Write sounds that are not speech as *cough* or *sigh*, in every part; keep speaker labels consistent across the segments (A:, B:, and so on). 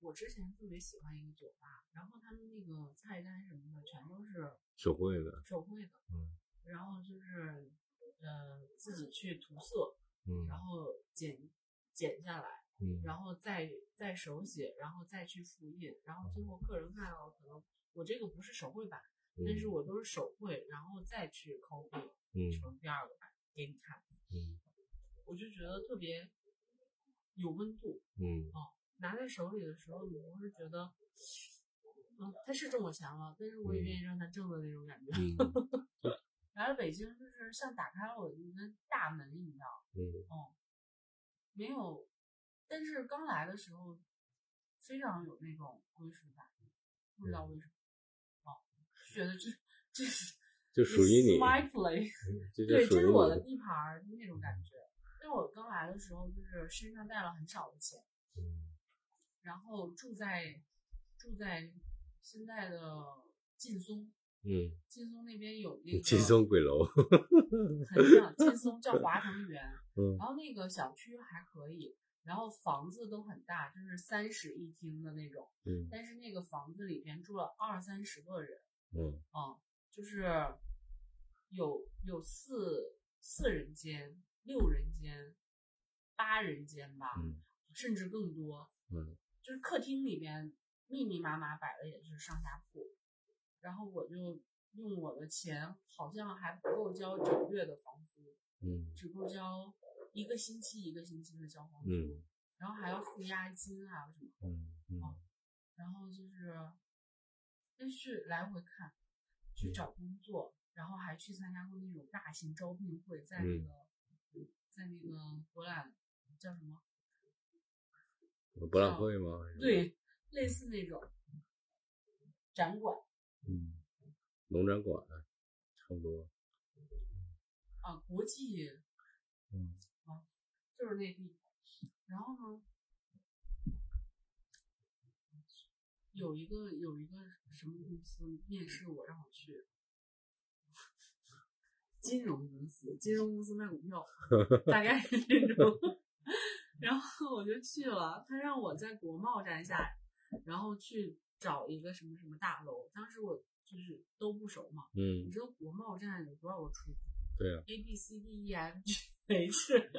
A: 我之前特别喜欢一个酒吧，然后他们那个菜单什么的全都是
B: 手绘的，
A: 手绘的，
B: 嗯，
A: 然后就是呃自己去涂色，
B: 嗯
A: 然后剪剪下来，
B: 嗯，
A: 然后再再手写，然后再去复印，然后最后客人看到可能我这个不是手绘版，但是我都是手绘，然后再去 copy
B: 嗯
A: 成第二个版给你看，
B: 嗯
A: 我就觉得特别有温度。
B: 嗯
A: 拿在手里的时候，你不是觉得，嗯，他是挣我钱了，但是我也愿意让他挣的那种感觉。
B: 嗯。
A: 来了北京，就是像打开了我的一个大门一样，
B: 嗯。
A: 哦，没有，但是刚来的时候非常有那种归属感，不知道为什么，哦，就觉得这这是 *laughs*
B: 就属于你 *laughs*
A: 对，这是我的地盘那种感觉。因为我刚来的时候，就是身上带了很少的钱，
B: 嗯
A: 然后住在住在现在的劲松，
B: 嗯，
A: 劲松那边有那个
B: 劲松鬼楼，
A: 很像劲松叫华城园，*laughs*
B: 嗯。
A: 然后那个小区还可以，然后房子都很大，就是三室一厅的那种，
B: 嗯。
A: 但是那个房子里边住了二三十个人，
B: 嗯。
A: 啊、就是有有四四人间、六人间、八人间吧，
B: 嗯。
A: 甚至更多。
B: 嗯
A: 就是客厅里边密密麻麻摆的也是上下铺，然后我就用我的钱，好像还不够交整月的房租，
B: 嗯
A: 只够交一个星期一个星期的交房租，
B: 嗯
A: 然后还要付押金啊什么，
B: 嗯嗯
A: 然后就是，但是来回看，去找工作，然后还去参加过那种大型招聘会，在那
B: 嗯
A: 个，在那个博览叫什么？
B: 博览会吗？
A: 对，类似那种展馆
B: 嗯，农展馆差不多，
A: 啊，国际
B: 嗯
A: 就是那地方。然后呢，有一个有一个什么公司面试我，让我去金融公司，金融公司卖股票，*laughs* 大概是这种。然后我就去了，他让我在国贸站下，然后去找一个什么什么大楼。当时我就是都不熟嘛，嗯你
B: 嗯，
A: 知道国贸站有多少个出口？
B: 对啊
A: ，A B C D E F G *laughs* H，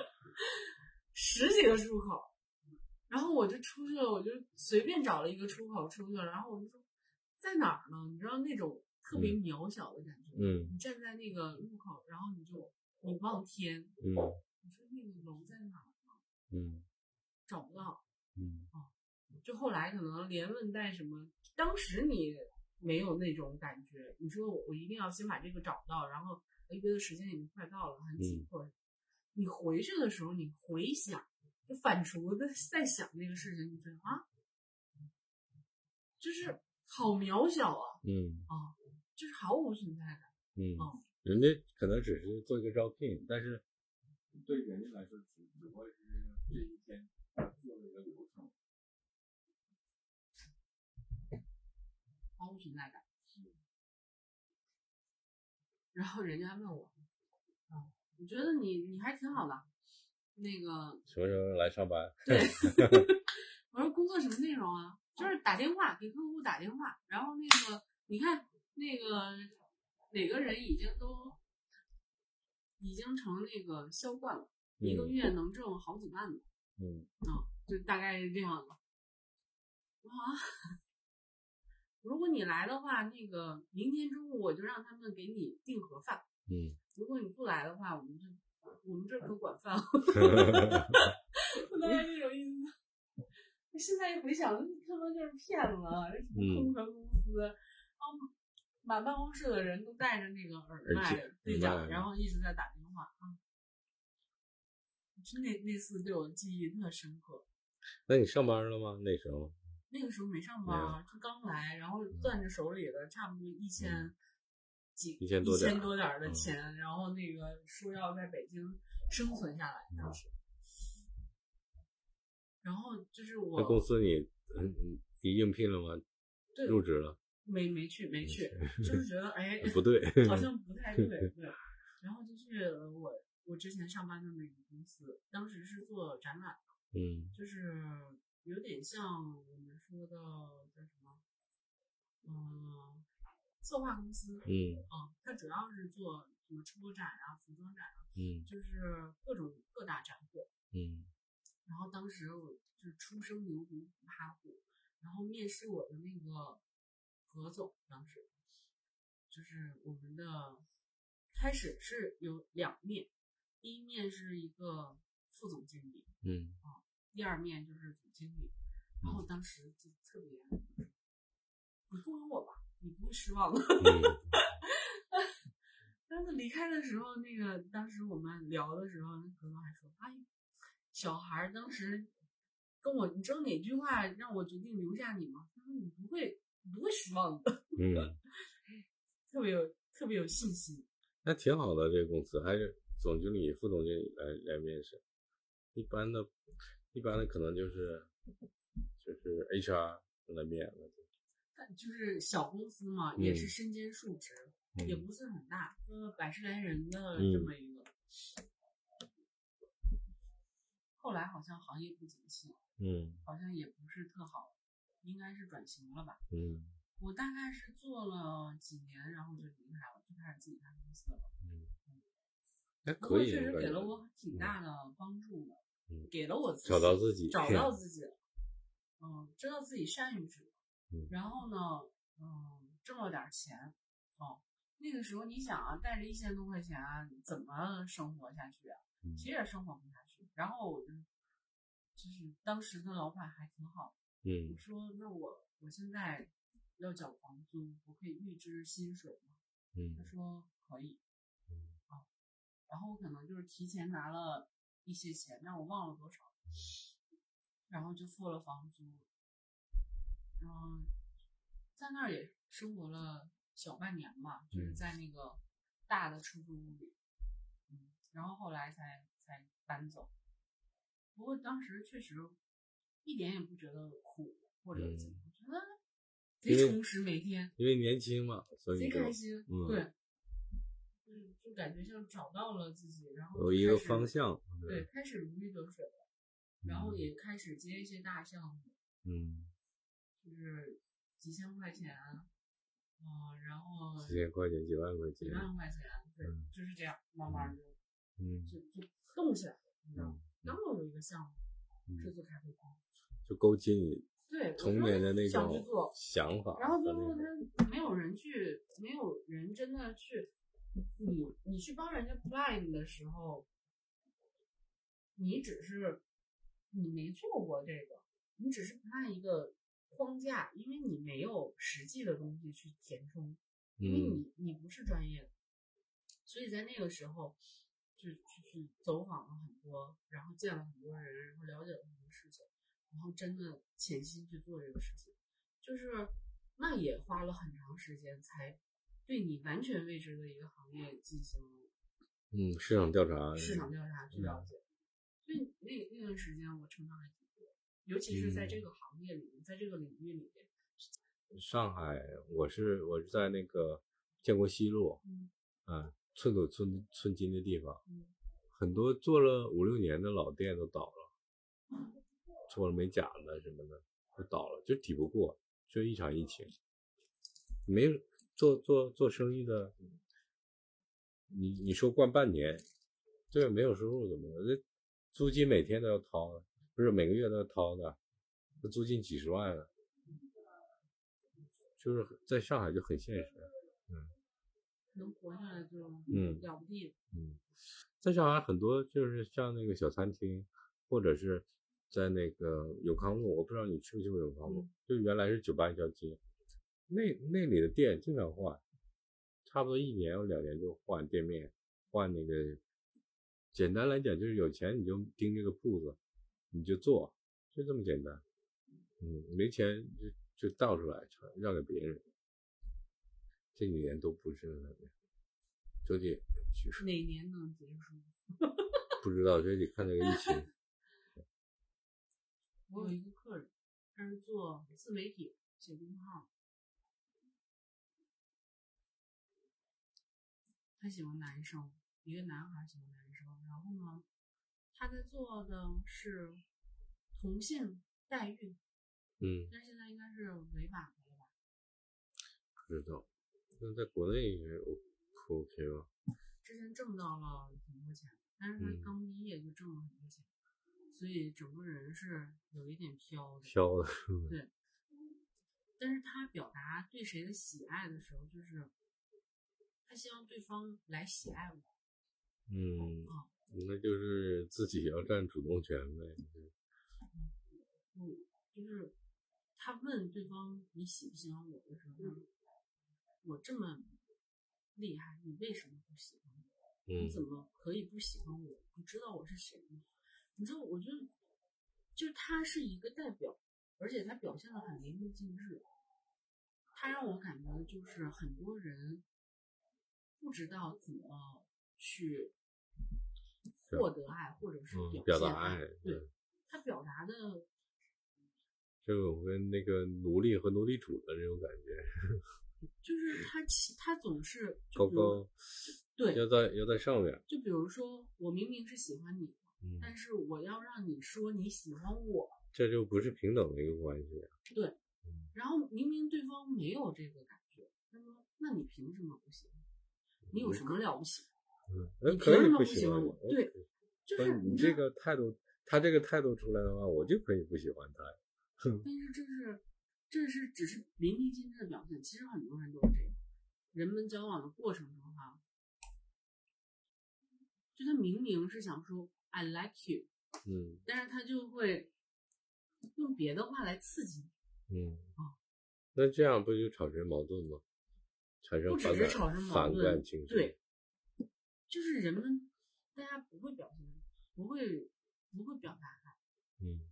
A: 十几个出口，然后我就出去了，我就随便找了一个出口出去了，然后我就说在哪儿呢？你知道那种特别渺小的感觉，
B: 嗯
A: 你站在那个路口，然后你就你望天，
B: 嗯
A: 你说那个楼在哪？
B: 嗯
A: 找不到，
B: 嗯
A: 就后来可能连问带什么，当时你没有那种感觉，你说我我一定要先把这个找到，然后哎约的时间已经快到了，很紧迫。你回去的时候，你回想，就反刍的在想这个事情，你觉得啊，就是好渺小啊
B: 嗯
A: 啊，就是毫无存在感。
B: 嗯
A: 哦，
B: 人家可能只是做一个招聘，但是对人家来说，只只不过是这一天做的一个流程。
A: 毫无存在感。然后人家问我，啊，我觉得你你还挺好的，那个
B: 什么时候来上班？
A: 对，*laughs* 我说工作什么内容啊？就是打电话给客户打电话，然后那个你看那个哪个人已经都已经成那个销冠了，一个
B: 嗯
A: 月能挣好几万呢，
B: 嗯
A: 啊，就大概是这样的。啊，如果你来的话，那个明天中午我就让他们给你订盒饭。
B: 嗯
A: 如果你不来的话，我们就我们这儿可管饭了。*laughs* 我当时那种意思。现在一回想，他们就是骗子啊！什么空壳公司，啊，满办公室的人都戴着那个耳麦对讲，然后一直在打电话啊。那那次对我记忆特深刻。
B: 那你上班了吗？那时候？
A: 那个时候没上班啊，就刚来，然后攥着手里的差不多一千几
B: 一千多点儿
A: 一千多点儿的
B: 嗯
A: 钱，然后那个说要在北京生存下来，当时。然后就是
B: 那
A: 我
B: 公司你你应聘了吗？
A: 对
B: 入职了？
A: 没没去没去，就是觉得哎 *laughs*
B: 不对，*laughs*
A: 好像不太对 *laughs* 对，然后就是我我之前上班的那个公司，当时是做展览的，
B: 嗯。
A: 就是有点像我们说的叫什么，嗯，策划公司，
B: 嗯。
A: 嗯，它主要是做什么车展啊、服装展啊，
B: 嗯。
A: 就是各种各大展会。
B: 嗯。
A: 然后当时我就是初生牛犊不怕虎，然后面试我的那个何总，当时。就是我们的开始是有两面，第一面是一个副总经理，
B: 嗯
A: 第二面就是总经理，然后当时就特别，你不问我吧，你不会失望的。
B: 嗯
A: 但是离开的时候，那个当时我们聊的时候，那何总还说：“哎，小孩儿当时跟我，你知道哪句话让我决定留下你吗？他说你不会，你不会失望的，
B: 嗯，*laughs*
A: 特别有特别有信心。
B: 那挺好的，这个公司还是总经理、副总经理来来面试，一般的，一般的可能就是就是 HR 来面了。
A: 但就是小公司嘛，
B: 嗯
A: 也是身兼数职，
B: 嗯
A: 也不是很大，呃，百十来人的
B: 嗯
A: 这么一个。后来好像行业不景气，
B: 嗯
A: 好像也不是特好，应该是转型了吧。
B: 嗯
A: 我大概是做了几年，然后就离开了，就开始自己开公司了。
B: 嗯，还
A: 不过
B: 可以，
A: 确实给了我挺大的帮助的，
B: 嗯
A: 给了我自己
B: 找到自己
A: 找到自己了，嗯，知道自己善于什么，
B: 嗯
A: 然后呢，嗯，挣了点钱，哦，那个时候你想啊，带着一千多块钱啊，怎么生活下去啊？
B: 嗯
A: 其实也生活不下去。然后我就，就是当时的老板还挺好，
B: 嗯
A: 我说那我我现在要缴房租，我可以预支薪水吗？嗯他
B: 嗯
A: 说可以。然后我可能就是提前拿了一些钱，但我忘了多少，然后就付了房租，然后在那儿也生活了小半年吧，就是
B: 嗯
A: 在那个大的出租屋里，嗯，然后后来才才搬走。不过当时确实一点也不觉得苦或者怎么，觉得贼充实，每天。
B: 因为年轻嘛，所以
A: 贼开心，
B: 嗯
A: 对，嗯，就感觉像找到了自己，然后
B: 有一个方，向。
A: 对，开始如鱼得水了，然后也开始接一些大项目，
B: 嗯，
A: 就是几千块钱，嗯，然后
B: 几千块钱、几万块钱
A: 几，万块钱，对，
B: 嗯
A: 就是这样，慢慢就
B: 嗯
A: 就就动起来了，你知道刚好有一个项目是
B: 嗯，
A: 做咖啡馆，
B: 就勾起你
A: 对，
B: 童年的那种，想法。
A: 然后最后他没有人去，没有人真的去，你你去帮人家 plan 的时候，你只是你没做过这个，你只是 plan 一个框架，因为你没有实际的东西去填充，因为
B: 嗯。
A: 你你不是专业的，所以在那个时候就就去走访了很多，然后见了很多人，然后了解了很多事情，然后真的潜心去做这个事情，就是那也花了很长时间才对你完全未知的一个行业进行
B: 嗯，市场调查，
A: 市场调查去了解，所以那那段时间我成长还挺多，尤其是在这个行业里面，在这个领域里面，
B: 上海，我是我是在那个建国西路，
A: 嗯。
B: 啊，寸土寸寸金的地方，
A: 嗯。
B: 很多做了五六年的老店都倒了，做了美甲的什么的都倒了，就抵不过，就一场疫情，没有做做做生意的，你你说关半年，对没有收入怎么办？这租金每天都要掏的，不是每个月都要掏的，这租金几十万啊，就是在上海就很现实。
A: 能活下来就
B: 嗯
A: 了不地了。
B: 嗯，在上海很多就是像那个小餐厅，或者是在那个永康路，我不知道你去没去过永康路，
A: 嗯
B: 就原来是酒吧一条街，那那里的店经常换，差不多一年或两年就换店面，换那个。简单来讲，就是有钱你就盯这个铺子，你就做，就这么简单。嗯，没钱就就倒出来，让给别人。这几年都不是那个，就得去
A: 哪年能结束？
B: 不知道，这得看这个疫情。*laughs*
A: 我有一个客人，他是做自媒体写公号，他喜欢男生，一个男孩喜欢男生，然后呢，他在做的是同性代孕，
B: 嗯，
A: 但是现在应该是违法的了吧？
B: 不知道，那在国内应该 O 不 OK 吧？
A: 之前挣到了很多钱，但是他
B: 嗯
A: 刚毕业就挣了很多钱，所以整个人是有一点飘的。
B: 飘的，
A: 对，但是他表达对谁的喜爱的时候，就是他希望对方来喜爱我。
B: 嗯
A: 啊，
B: 那就是自己要占主动权呗。
A: 嗯，就是他问对方你喜不喜欢我的时候，我这么厉害，你为什么不喜欢我？
B: 嗯
A: 你怎么可以不喜欢我？你知道我是谁吗？你知道，我就就是他是一个代表，而且他表现的很淋漓尽致。他让我感觉就是很多人不知道怎么去获得爱，或者是
B: 嗯，
A: 表。
B: 达爱，
A: 对，他表达的
B: 这种跟那个奴隶和奴隶主的这种感觉，*laughs*
A: 就是他其他总是
B: 高高
A: 对，
B: 要在要在上面，
A: 就比如说我明明是喜欢你，
B: 嗯，
A: 但是我要让你说你喜欢我，
B: 这就不是平等的一个关系。
A: 对
B: 嗯，
A: 然后明明对方没有这个感觉，那么那你凭什么不喜欢？你有什么了不起？
B: 嗯，那
A: 你
B: 可以
A: 凭什么不
B: 喜欢
A: 我？对，就是
B: 你这个态度，他这个态度出来的话，我就可以不喜欢他。
A: 但是这是这是只是淋漓尽致的表现，其实很多人都是这样。人们交往的过程中哈，就他明明是想说 I like you，
B: 嗯
A: 但是他就会用别的话来刺激你。
B: 嗯
A: 啊，
B: 那这样不就产生矛盾吗？产生
A: 不只
B: 反感
A: 是产生矛
B: 反
A: 盾。对，就是人们大家不会表现，不会不会表达爱。
B: 嗯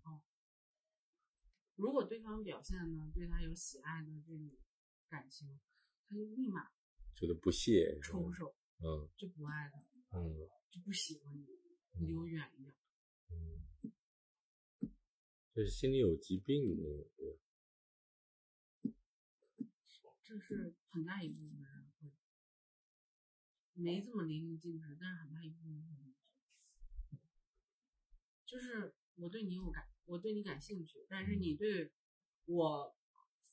A: 如果对方表现呢对他有喜爱的这种感情，他就立马
B: 觉得不屑。
A: 抽手，
B: 嗯
A: 就不爱他，
B: 嗯
A: 就不喜欢你，你离我远一点。
B: 嗯，这是心里有疾病的。对
A: 这是很大一部分人会没这么淋漓尽致，但是很大一部分人会就是我对你有感，我对你感兴趣，但是你对我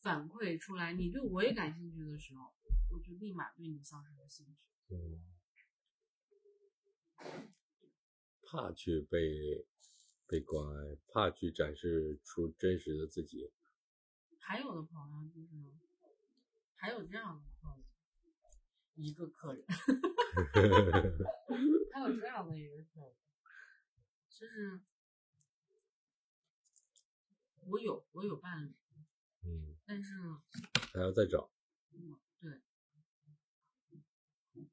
A: 反馈出来你对我也感兴趣的时候，我就立马对你丧失了兴趣。
B: 嗯，怕去被被关爱，怕去展示出真实的自己。
A: 还有的朋友就是，还有这样的一个客人，*laughs* 还有这样的一个客人，就是我有我有伴侣，
B: 嗯，
A: 但是
B: 还要再找。
A: 我对，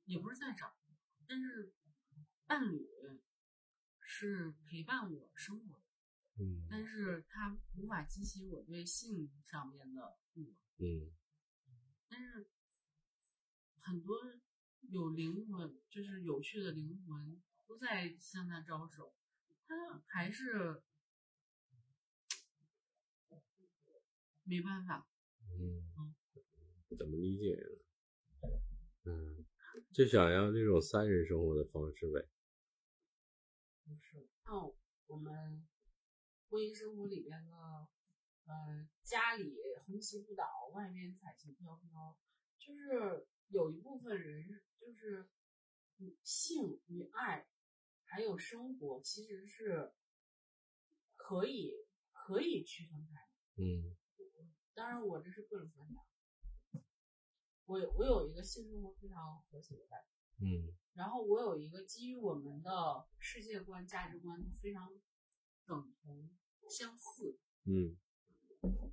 A: 也不是在找，但是伴侣是陪伴我生活的，
B: 嗯
A: 但是他无法激起我对性上面的欲望。
B: 嗯
A: 但是很多有灵魂，就是有趣的灵魂，都在向他招手，他还是没办法。
B: 嗯，怎么理解呢？嗯，就想要这种三人生活的方式呗。
A: 不是像我们婚姻生活里边的，呃，家里红旗不倒，外面彩旗飘飘，就是有一部分人就是嗯性与爱，还有生活其实是可以可以区分开的。
B: 嗯
A: 当然，我这是个人观点。我有我有一个性生活非常和谐的伴侣。
B: 嗯
A: 然后我有一个基于我们的世界观、价值观非常等同、相似
B: 嗯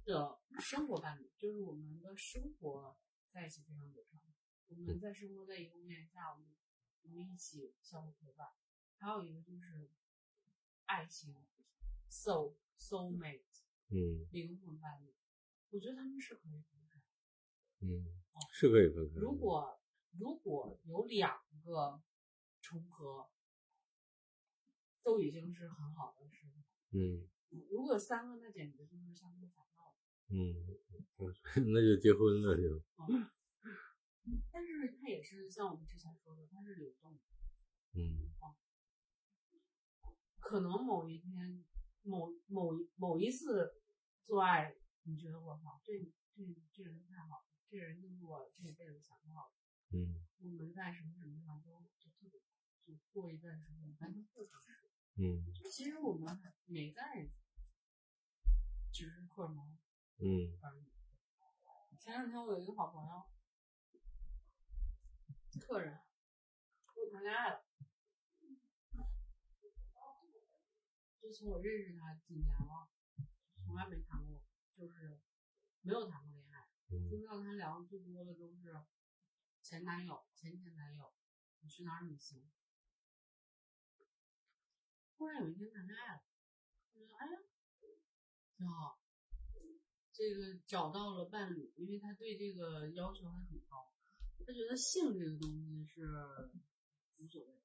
A: 的生活伴侣，就是我们的生活在一起非常流畅。我们在生活在一个屋檐下，我们我们一起相互陪伴。还有一个就是爱情，soul soul mate
B: 嗯
A: 灵魂伴侣，我觉得他们是可以分开的。
B: 嗯，是可以分开。
A: 如果如果有两个重合，都已经是很好的事情。
B: 嗯
A: 如果有三个，那简直就是相互反照。
B: 嗯，那就结婚了就。
A: 但是它也是像我们之前说的，它是流动的。
B: 嗯
A: 可能某一天，某某一某一次做爱，你觉得我操，这这这人太好了，这人就是我这辈子想要的。
B: 嗯
A: 我们在什么什么地方都就特别，就过一段时间完全不尝试。
B: 嗯
A: 其实我们没在，只是荷尔蒙
B: 嗯
A: 而已。前两天我有一个好朋友，客人，我谈恋爱了，就从我认识他几年了，从来没谈过，就是没有谈过恋爱。
B: 嗯
A: 听到他聊的最多的都是前男友、前前男友，你去哪儿旅行。突然有一天谈恋爱了，我觉得哎呀，挺好，这个找到了伴侣，因为他对这个要求还很高，他觉得性这个东西是无所谓的，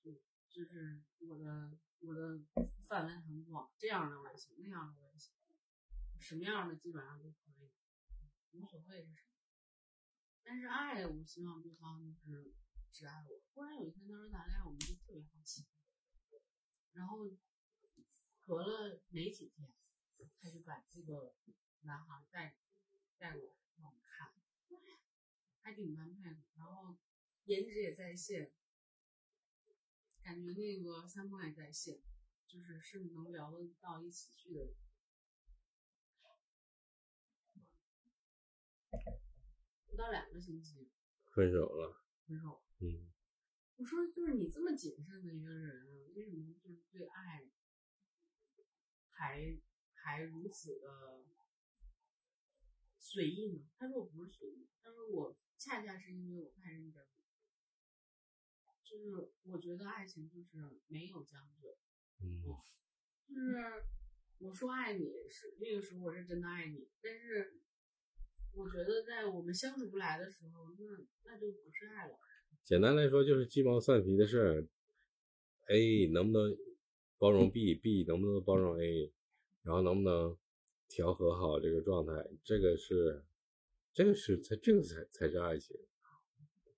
A: 就就是我的我的范围很广，这样的我也行，那样的我也行，什么样的基本上都可以，无所谓是什么。但是爱，我希望对方就是只爱我。忽然有一天他说谈恋爱，我们就特别好奇，然后隔了没几天，他就把这个男孩带带过来让我们看，还挺般配的，然后颜值也在线，感觉那个三观也在线，就是是能聊得到一起去的人。不到两个星期
B: 分手了。
A: 分手，
B: 嗯
A: 我说就是你这么谨慎的一个人，为什么就是对爱还还如此的随意呢？他说我不是随意，他说我恰恰是因为我太认真了，就是我觉得爱情就是没有将就，
B: 嗯。
A: 就是我说爱你是那个时候我是真的爱你，但是我觉得在我们相处不来的时候，那那就不是爱了。
B: 简单来说就是鸡毛蒜皮的事儿，A 能不能包容 *laughs* B，B 能不能包容 A，然后能不能调和好这个状态，这个是，这个是才这个才才是爱情，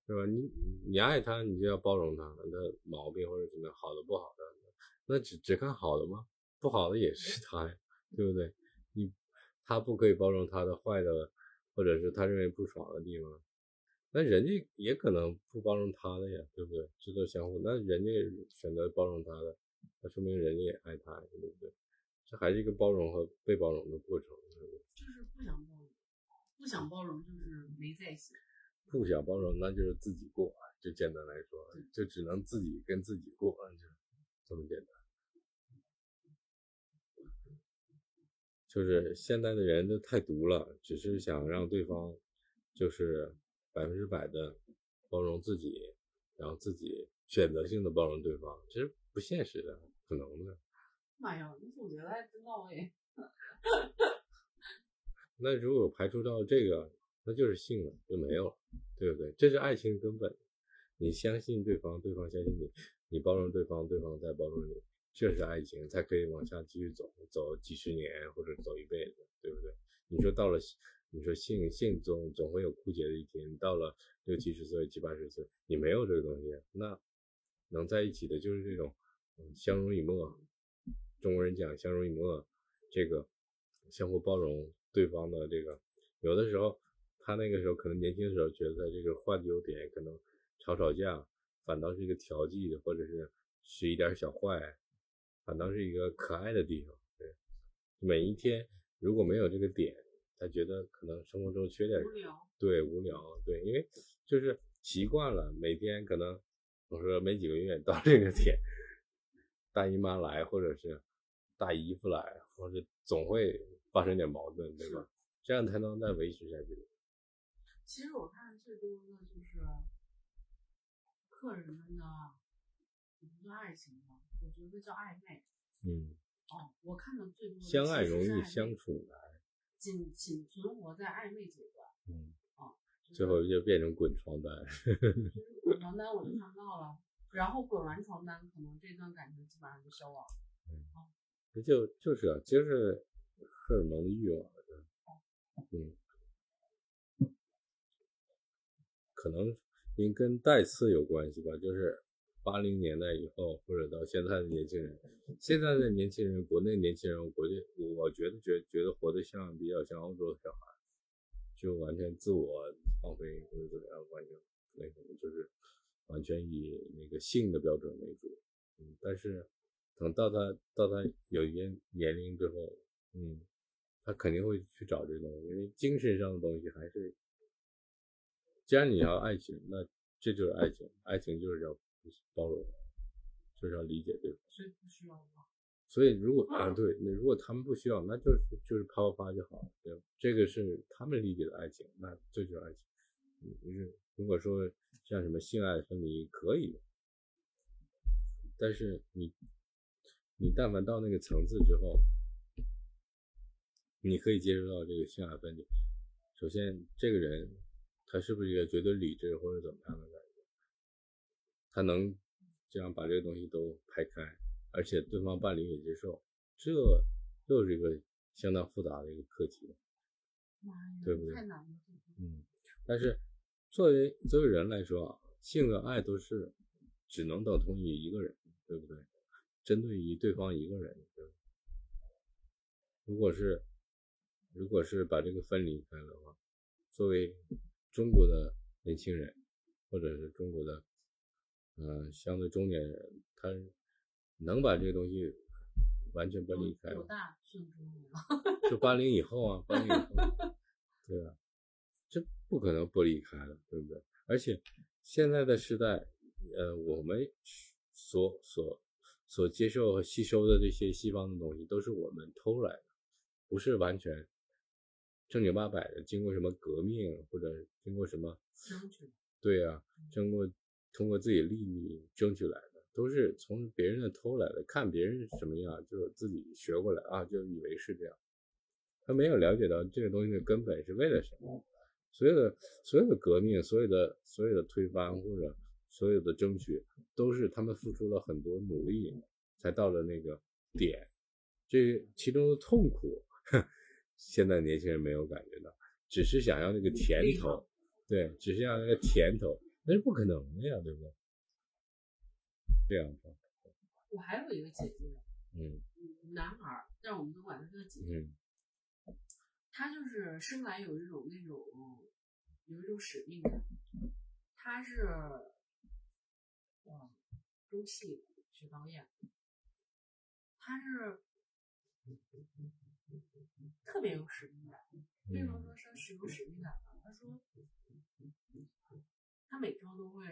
B: 是吧？你你爱他，你就要包容他的毛病或者怎么样，好的不好的，那只只看好的吗？不好的也是他呀，对不对？你他不可以包容他的坏的，或者是他认为不爽的地方。那人家也可能不包容他的呀，对不对？这都相互。那人家选择包容他的，那说明人家也爱他，对不对？这还是一个包容和被包容的过程，对不对？
A: 就是不想包容，不想包容就是没在一起。
B: 不想包容，那就是自己过，就简单来说，就只能自己跟自己过，就这么简单。就是现在的人都太毒了，只是想让对方就是百分之百的包容自己，然后自己选择性的包容对方，其实不现实的，不可能的。
A: 妈呀，你总结的还真到位。*laughs*
B: 那如果排除掉这个，那就是性了，就没有了，对不对？这是爱情根本。你相信对方，对方相信你，你包容对方，对方再包容你，这是爱情，才可以往下继续走，走几十年或者走一辈子，对不对？你说到了，你说性性总总会有枯竭的一天，到了六七十岁、七八十岁，你没有这个东西，那能在一起的就是这种，相濡以沫。中国人讲相濡以沫，这个相互包容对方的这个，有的时候他那个时候可能年轻的时候觉得这个坏的优点，可能吵吵架反倒是一个调剂，或者是使一点小坏，反倒是一个可爱的地方。对，每一天如果没有这个点，他觉得可能生活中缺点
A: 无聊，
B: 对无聊，对，因为就是习惯了，每天可能我说没几个月到这个点，大姨妈来，或者是大姨夫来，或者总会发生点矛盾，对吧？这样才能再维持下去。
A: 其实我看最多的就是客人们的，也不叫爱情吧，我觉得叫暧昧。
B: 嗯，
A: 哦，我看的最多的
B: 相爱容易相处难，
A: 仅仅存活在暧昧阶段。
B: 嗯，
A: 就是
B: 最后就变成滚床单。
A: 就是滚床单我就看到了，然后滚完床单，可能这段感情基本上就消亡。
B: 这就就是啊，就是荷尔蒙的欲望，嗯，可能因跟带刺有关系吧，就是八零年代以后，或者到现在的年轻人，现在的年轻人，国内年轻人，国际，我觉得觉觉得活得像比较像欧洲的小孩，就完全自我放飞或者怎么样，完全那什么，就是完全以那个性的标准为主。嗯，但是等到他到他有一定年龄之后，嗯，他肯定会去找这东西，因为精神上的东西还是。既然你要爱情，那这就是爱情。爱情就是要包容，就是要理解对方。
A: 所以不需要吗？
B: 所以如果啊，对，那如果他们不需要，那就是就是啪啪啪就好了。对，这个是他们理解的爱情，那这就是爱情。嗯，是如果说像什么性爱分离可以，但是你你但凡到那个层次之后，你可以接触到这个性爱分离。首先，这个人。他是不是一个绝对理智或者怎么样的感觉？他能这样把这个东西都排开，而且对方伴侣也接受，这又是一个相当复杂的一个课题，对不对？
A: 太难了。
B: 嗯，但是作为作为人来说啊，性和爱都是只能等同于一个人，对不对？针对于对方一个人，如果是如果是把这个分离开的话，作为中国的年轻人，或者是中国的，呃，相对中年人，他能把这个东西完全分离开
A: 吗？多大算中年
B: 就八零以后啊，八零以后，对吧，这不可能剥离开了，对不对？而且现在的时代，呃，我们所所所接受和吸收的这些西方的东西，都是我们偷来的，不是完全。正经八百的，经过什么革命或者经过什么？对呀，经过通过自己利益争取来的，都是从别人的偷来的。看别人什么样，就自己学过来啊，就以为是这样。他没有了解到这个东西的根本是为了什么。所有的所有的革命，所有的所有的推翻或者所有的争取，都是他们付出了很多努力才到了那个点。这其中的痛苦。*laughs* 现在年轻人没有感觉到，只是想要那个甜头，对，只是要那个甜头，那是不可能的呀，对不对？这样的。
A: 我还有一个姐姐，
B: 嗯，
A: 男孩，但是我们都管他叫姐姐。他就是生来有一种那种有一种使命感。他是，嗯，中戏学导演，他是。特别有使命感。为什么说是是有使命感呢？他说，他每周都会，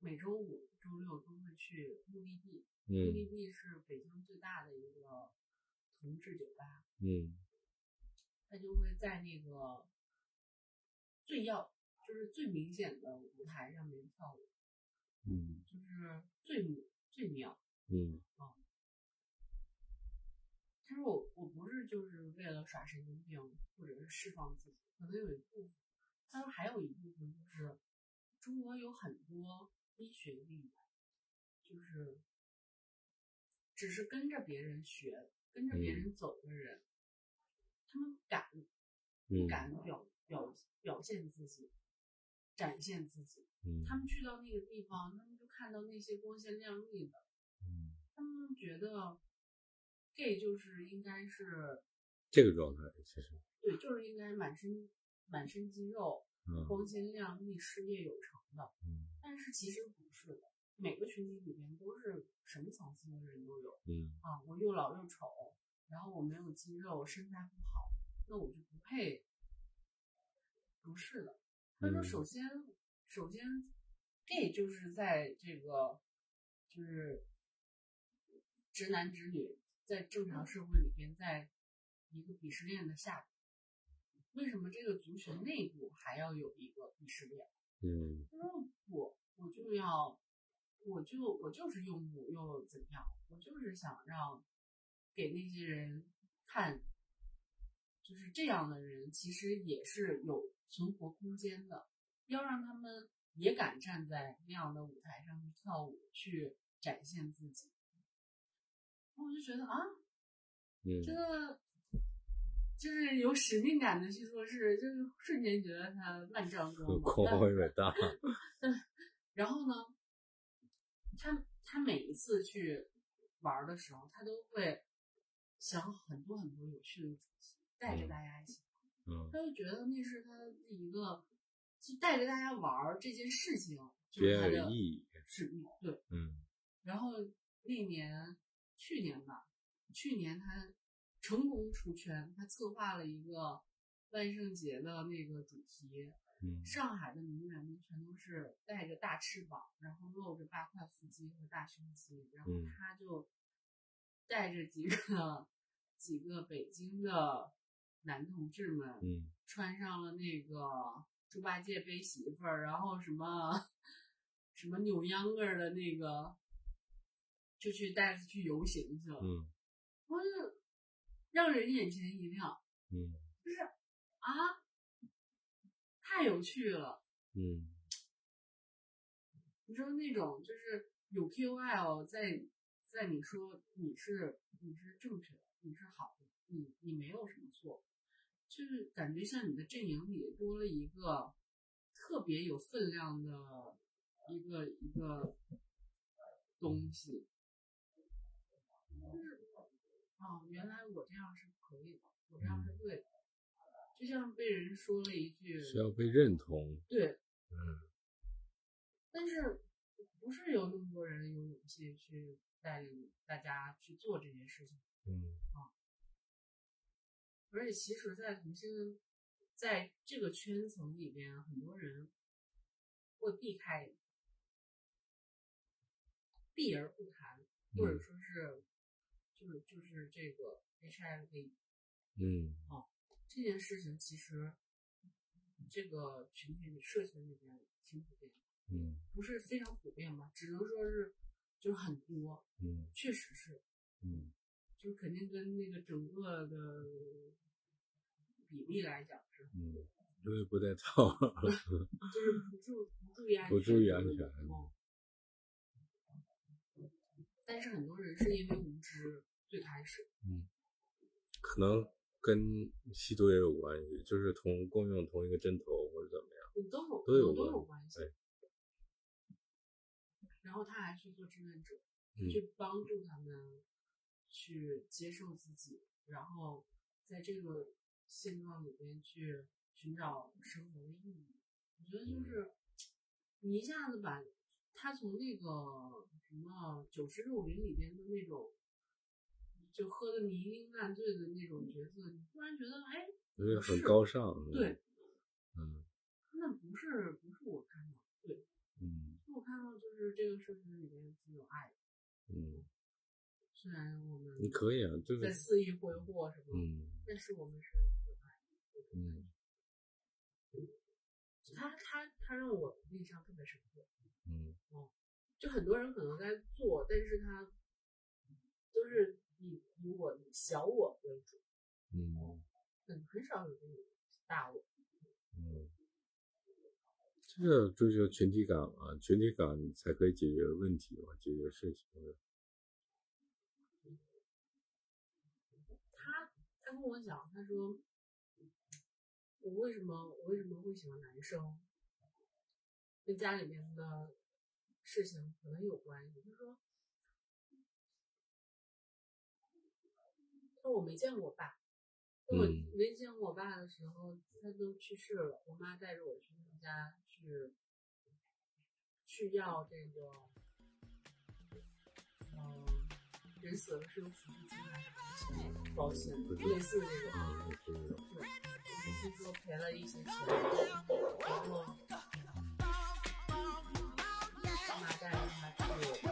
A: 每周五、周六都会去目的地。目的地是北京最大的一个同志酒吧。
B: 嗯。
A: 他就会在那个最要，就是最明显的舞台上面跳舞。
B: 嗯。
A: 就是最最妙。
B: 嗯。
A: 啊。他说我我不是就是为了耍神经病或者是释放自己，可能有一部分。他说还有一部分就是中国有很多医学力，就是只是跟着别人学、跟着别人走的人，他们敢不敢表表表现自己、展现自己。他们去到那个地方，他们就看到那些光鲜亮丽的，他们觉得。gay 就是应该是
B: 这个状态，其实
A: 对，就是应该满身满身肌肉，光鲜亮丽、事业有成的。
B: 嗯，
A: 但是其实不是的，每个群体里边都是什么层次的人都有。
B: 嗯
A: 啊，我又老又丑，然后我没有肌肉，身材不好，那我就不配。不是的，他说，首先，首先，gay 就是在这个就是直男直女。在正常社会里边，在一个鄙视链的下，为什么这个族群内部还要有一个鄙视链？
B: 嗯，
A: 他说我我就要，我就我就是用母又怎样？我就是想让给那些人看，就是这样的人其实也是有存活空间的，要让他们也敢站在那样的舞台上去跳舞，去展现自己。我就觉得啊，
B: 嗯，
A: 这个就是有使命感的去做事，就是瞬间觉得他万丈光芒，
B: 光辉伟大。
A: 对，然后呢，他他每一次去玩的时候，他都会想很多很多有趣的主题，带着大家一起。
B: 嗯，
A: 他就觉得那是他一个，就带着大家玩这件事情，就他的
B: 有意义。
A: 使命。对，
B: 嗯
A: 然后那年去年吧，去年他成功出圈，他策划了一个万圣节的那个主题，
B: 嗯
A: 上海的名媛们全都是带着大翅膀，然后露着八块腹肌和大胸肌，然后
B: 嗯
A: 他就带着几个几个北京的男同志们，
B: 嗯
A: 穿上了那个猪八戒背媳妇儿，然后什么什么扭秧歌的那个，就去带他去游行去了，
B: 嗯。
A: 我就让人眼前一亮，
B: 嗯。
A: 就是啊，太有趣了。
B: 嗯。
A: 你说那种就是有 KOL 在在你说你是你是正确的，你是好的，你你没有什么错，就是感觉像你的阵营里多了一个特别有分量的一个一个东西，就是哦，原来我这样是可以的，我这样是对的，就像被人说了一句，
B: 需要被认同。
A: 对，
B: 嗯。
A: 但是不是有那么多人有勇气去带领大家去做这件事情？
B: 嗯
A: 而且其实，在同性在这个圈层里边，很多人会避开，避而不谈，或者说是，就是就是这个 HIV
B: 嗯。
A: 这件事情，其实这个群体里社群里边挺普遍的，
B: 嗯。
A: 不是非常普遍吧，只能说是就是很多，
B: 嗯。
A: 确实是。
B: 嗯。
A: 就肯定跟那个整个的比例来讲是，
B: 嗯，因为不带套。*laughs*
A: 就是不注不注意安全，
B: 不注意安全
A: 嗯但是很多人是因为无知，最开始，嗯
B: 可能跟吸毒也有关系，就是同共用同一个针头或者怎么样。
A: 都有
B: 都有
A: 都有
B: 关
A: 关系
B: 对。
A: 然后他还去做志愿者，
B: 嗯
A: 去帮助他们去接受自己，然后在这个现状里边去寻找生活的意义。我觉得就是你一下子把他从那个什么九十肉林里边的那种，就喝的酩酊烂醉的那种角色，你突然觉得哎，
B: 因为很高尚。
A: 对，
B: 嗯
A: 那不是不是我看到，对，
B: 嗯
A: 我看到就是这个社群里面挺有爱的。
B: 嗯，
A: 虽然我们
B: 你可以啊，这
A: 在肆意挥霍什么，
B: 嗯
A: 但是我们是。
B: 嗯
A: 他他他让我印象特别深刻。
B: 嗯哦
A: 就很多人可能在做，但是他都是以以我以小我为主，
B: 嗯
A: 很很少有这种大我。
B: 嗯，这个追求群体感啊，群体感才可以解决问题嘛，解决事情。
A: 他他跟我讲，他说我为什么我为什么会喜欢男生，跟家里面的事情可能有关系。他说，他说我没见过我爸，我
B: 嗯
A: 没见过我爸的时候，他都去世了。我妈带着我去他们家去去要这个，嗯、人死了是有抚恤金还是什么钱保险，类似这种。对，就是说赔了一些钱，然后爸妈带着他去